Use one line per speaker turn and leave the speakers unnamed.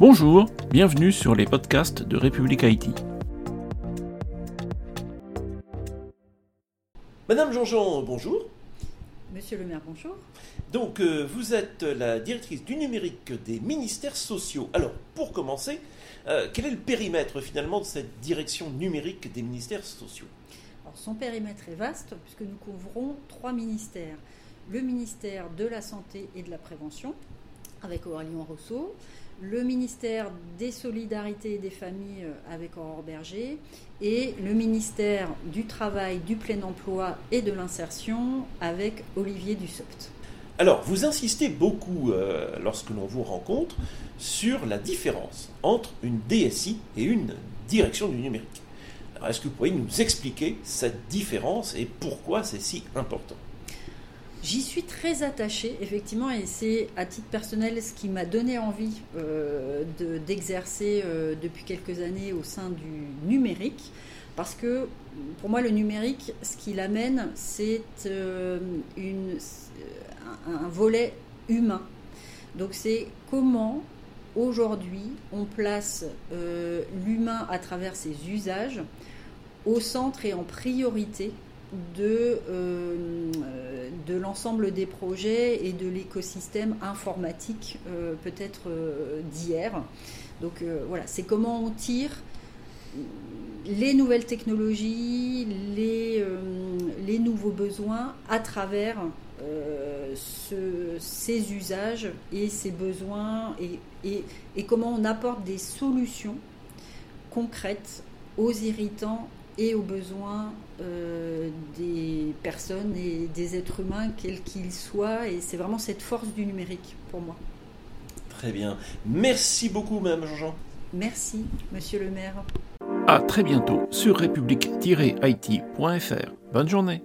Bonjour, bienvenue sur les podcasts de République Haïti.
Madame Jean-Jean, bonjour.
Monsieur le maire, bonjour.
Donc, euh, vous êtes la directrice du numérique des ministères sociaux. Alors, pour commencer, euh, quel est le périmètre finalement de cette direction numérique des ministères sociaux?
Alors, son périmètre est vaste puisque nous couvrons trois ministères. Le ministère de la Santé et de la Prévention, avec Aurélien Rousseau, le ministère des Solidarités et des Familles euh, avec Aurore Berger et le ministère du Travail, du Plein Emploi et de l'Insertion avec Olivier Dussopt.
Alors, vous insistez beaucoup, euh, lorsque l'on vous rencontre, sur la différence entre une DSI et une direction du numérique. Alors, est-ce que vous pourriez nous expliquer cette différence et pourquoi c'est si important?
J'y suis très attachée, effectivement, et c'est à titre personnel ce qui m'a donné envie euh, d'exercer euh, depuis quelques années au sein du numérique. Parce que pour moi, le numérique, ce qu'il amène, c'est euh, un, volet humain. Donc c'est comment aujourd'hui on place l'humain à travers ses usages au centre et en priorité de, de l'ensemble des projets et de l'écosystème informatique euh, peut-être euh, d'hier. Donc voilà, c'est comment on tire les nouvelles technologies, les, les nouveaux besoins à travers ce, ces usages et ces besoins et, et, et comment on apporte des solutions concrètes aux irritants et aux besoins euh, des personnes et des êtres humains, quels qu'ils soient. Et c'est vraiment cette force du numérique pour moi.
Très bien. Merci beaucoup, Madame Jean-Jean.
Merci, Monsieur le maire.
À très bientôt sur république-it.fr. Bonne journée.